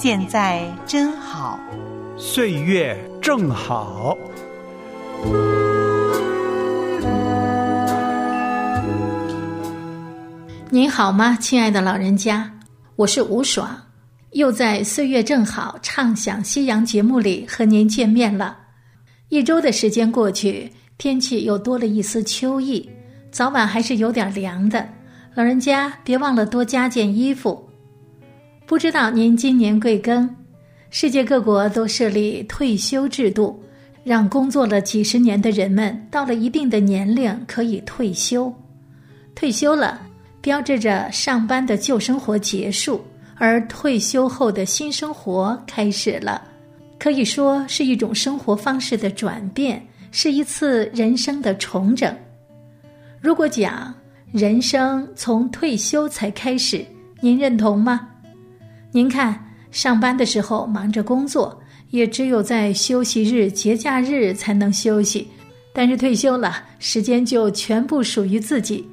现在真好，岁月正好。您好吗，亲爱的老人家？我是吴爽，又在《岁月正好》畅想夕阳节目里和您见面了。一周的时间过去，天气又多了一丝秋意，早晚还是有点凉的。老人家别忘了多加件衣服。不知道您今年贵庚？世界各国都设立退休制度。让工作了几十年的人们到了一定的年龄可以退休，退休了，标志着上班的旧生活结束，而退休后的新生活开始了。可以说是一种生活方式的转变，是一次人生的重整。如果讲人生从退休才开始，您认同吗？您看，上班的时候忙着工作。也只有在休息日、节假日才能休息，但是退休了，时间就全部属于自己，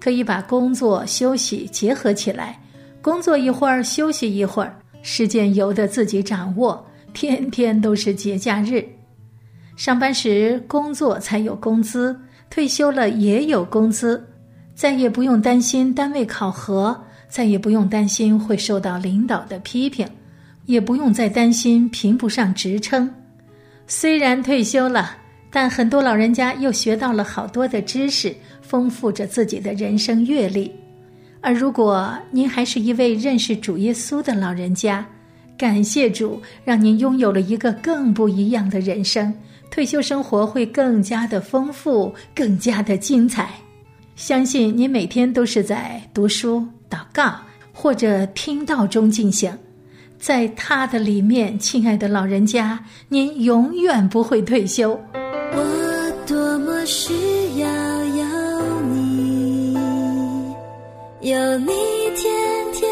可以把工作、休息结合起来，工作一会儿，休息一会儿，时间由得自己掌握，天天都是节假日。上班时工作才有工资，退休了也有工资，再也不用担心单位考核，再也不用担心会受到领导的批评。也不用再担心评不上职称，虽然退休了，但很多老人家又学到了好多的知识，丰富着自己的人生阅历。而如果您还是一位认识主耶稣的老人家，感谢主，让您拥有了一个更不一样的人生，退休生活会更加的丰富，更加的精彩。相信您每天都是在读书、祷告或者听到中进行。在他的里面，亲爱的老人家，您永远不会退休。我多么需要有你，有你天天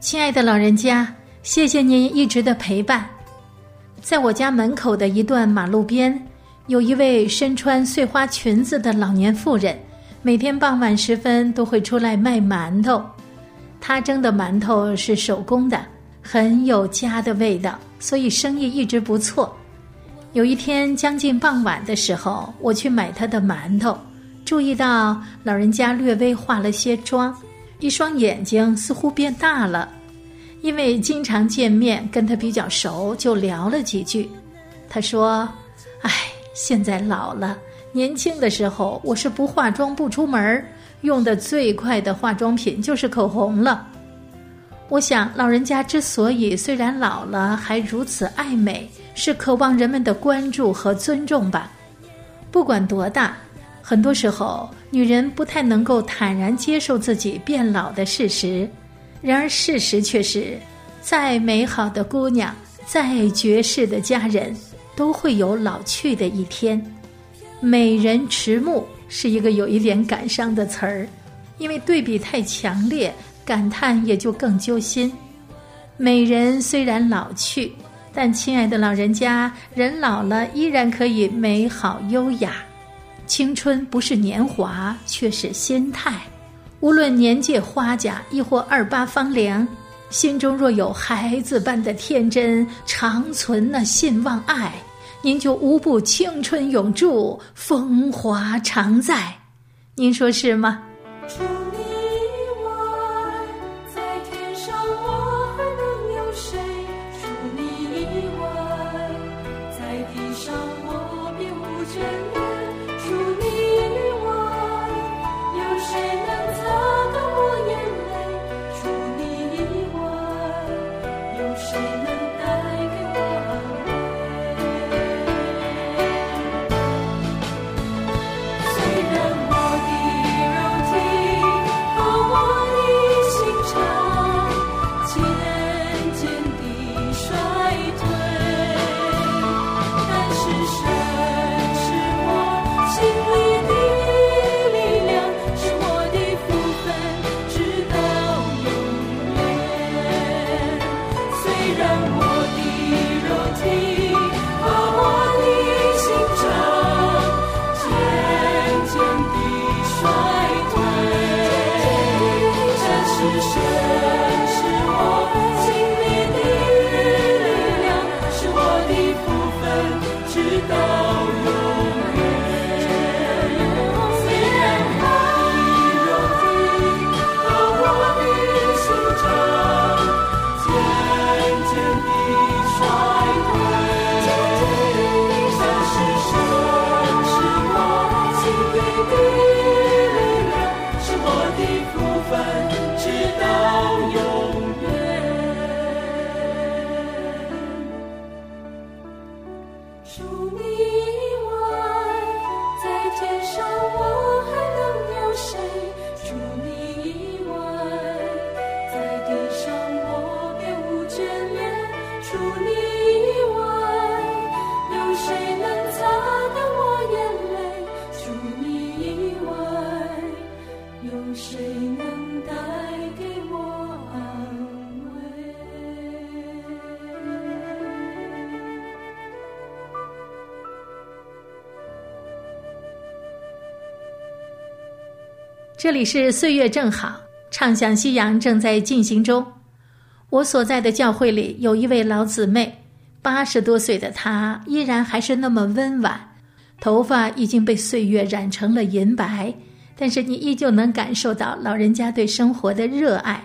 亲爱的老人家，谢谢您一直的陪伴。在我家门口的一段马路边，有一位身穿碎花裙子的老年妇人，每天傍晚时分都会出来卖馒头。他蒸的馒头是手工的，很有家的味道，所以生意一直不错。有一天将近傍晚的时候，我去买他的馒头，注意到老人家略微化了些妆，一双眼睛似乎变大了。因为经常见面，跟他比较熟，就聊了几句。他说：“哎，现在老了，年轻的时候我是不化妆不出门用的最快的化妆品就是口红了。”我想，老人家之所以虽然老了还如此爱美，是渴望人们的关注和尊重吧。不管多大，很多时候女人不太能够坦然接受自己变老的事实。然而，事实却是，再美好的姑娘，再绝世的佳人，都会有老去的一天。美人迟暮是一个有一点感伤的词儿，因为对比太强烈，感叹也就更揪心。美人虽然老去，但亲爱的老人家，人老了依然可以美好优雅。青春不是年华，却是心态。无论年届花甲，亦或二八芳龄，心中若有孩子般的天真，长存那信望爱，您就无不青春永驻，风华常在。您说是吗？vida. 这里是岁月正好，畅想夕阳正在进行中。我所在的教会里有一位老姊妹，八十多岁的她依然还是那么温婉，头发已经被岁月染成了银白，但是你依旧能感受到老人家对生活的热爱。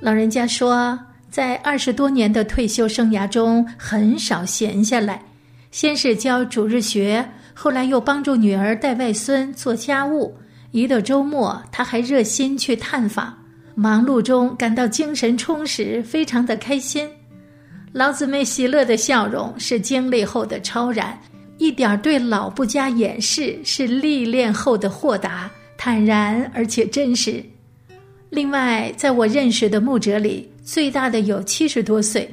老人家说，在二十多年的退休生涯中，很少闲下来，先是教主日学，后来又帮助女儿带外孙做家务。一到周末，他还热心去探访，忙碌中感到精神充实，非常的开心。老姊妹喜乐的笑容是经历后的超然，一点对老不加掩饰，是历练后的豁达、坦然而且真实。另外，在我认识的牧者里，最大的有七十多岁，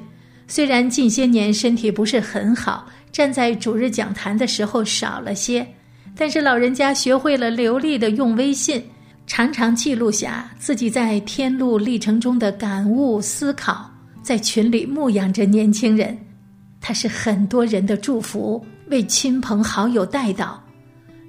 虽然近些年身体不是很好，站在主日讲坛的时候少了些。但是老人家学会了流利的用微信，常常记录下自己在天路历程中的感悟思考，在群里牧养着年轻人。他是很多人的祝福，为亲朋好友带到。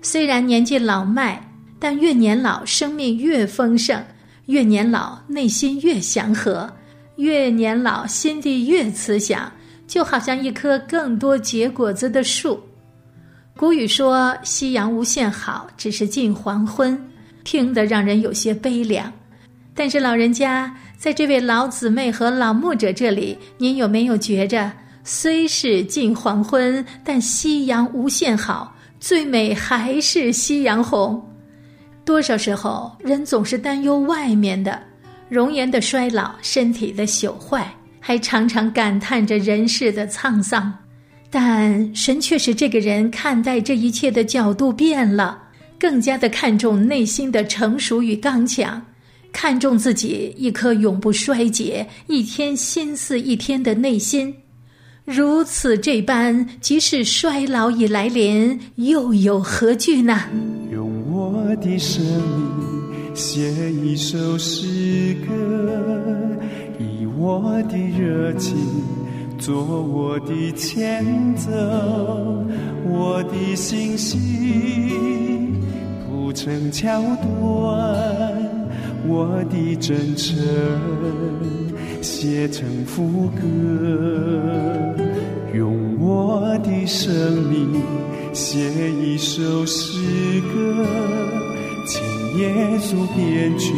虽然年纪老迈，但越年老，生命越丰盛；越年老，内心越祥和；越年老，心地越慈祥，就好像一棵更多结果子的树。古语说：“夕阳无限好，只是近黄昏。”听得让人有些悲凉。但是老人家在这位老姊妹和老牧者这里，您有没有觉着，虽是近黄昏，但夕阳无限好，最美还是夕阳红？多少时候，人总是担忧外面的容颜的衰老、身体的朽坏，还常常感叹着人世的沧桑。但神却使这个人看待这一切的角度变了，更加的看重内心的成熟与刚强，看重自己一颗永不衰竭、一天心似一天的内心。如此这般，即使衰老已来临，又有何惧呢？用我的生命写一首诗歌，以我的热情做我的前奏，我的信心铺成桥段，我的真诚写成副歌，用我的生命。写一首诗歌，请耶稣编曲，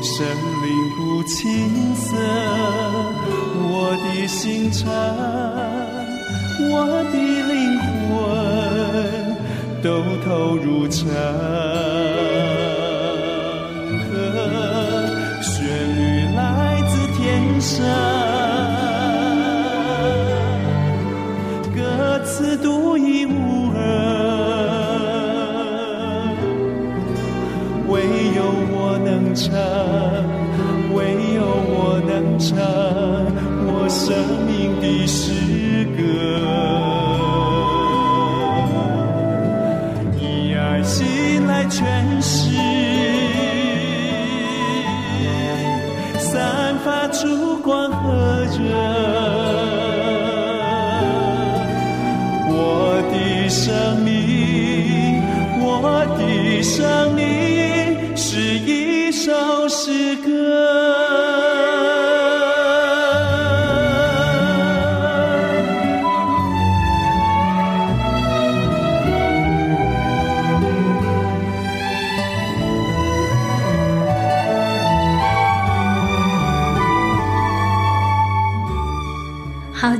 生灵不青涩，我的心肠，我的灵魂都投入成歌，旋律来自天上。的诗歌，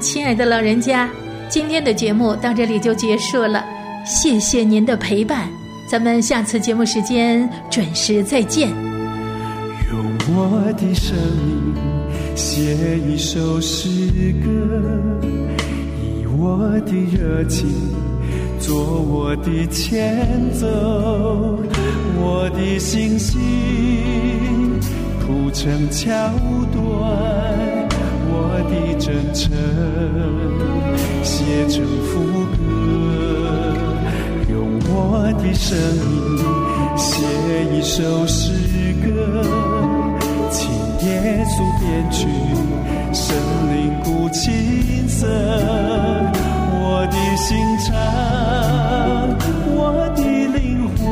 亲爱的老人家。今天的节目到这里就结束了，谢谢您的陪伴，咱们下次节目时间准时再见。用我的生命写一首诗歌，以我的热情做我的前奏，我的信心铺成桥段。的真诚写成副歌，用我的声音写一首诗歌，请耶稣编曲，神灵鼓琴瑟，我的心肠，我的灵魂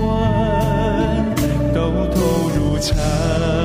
都投入唱。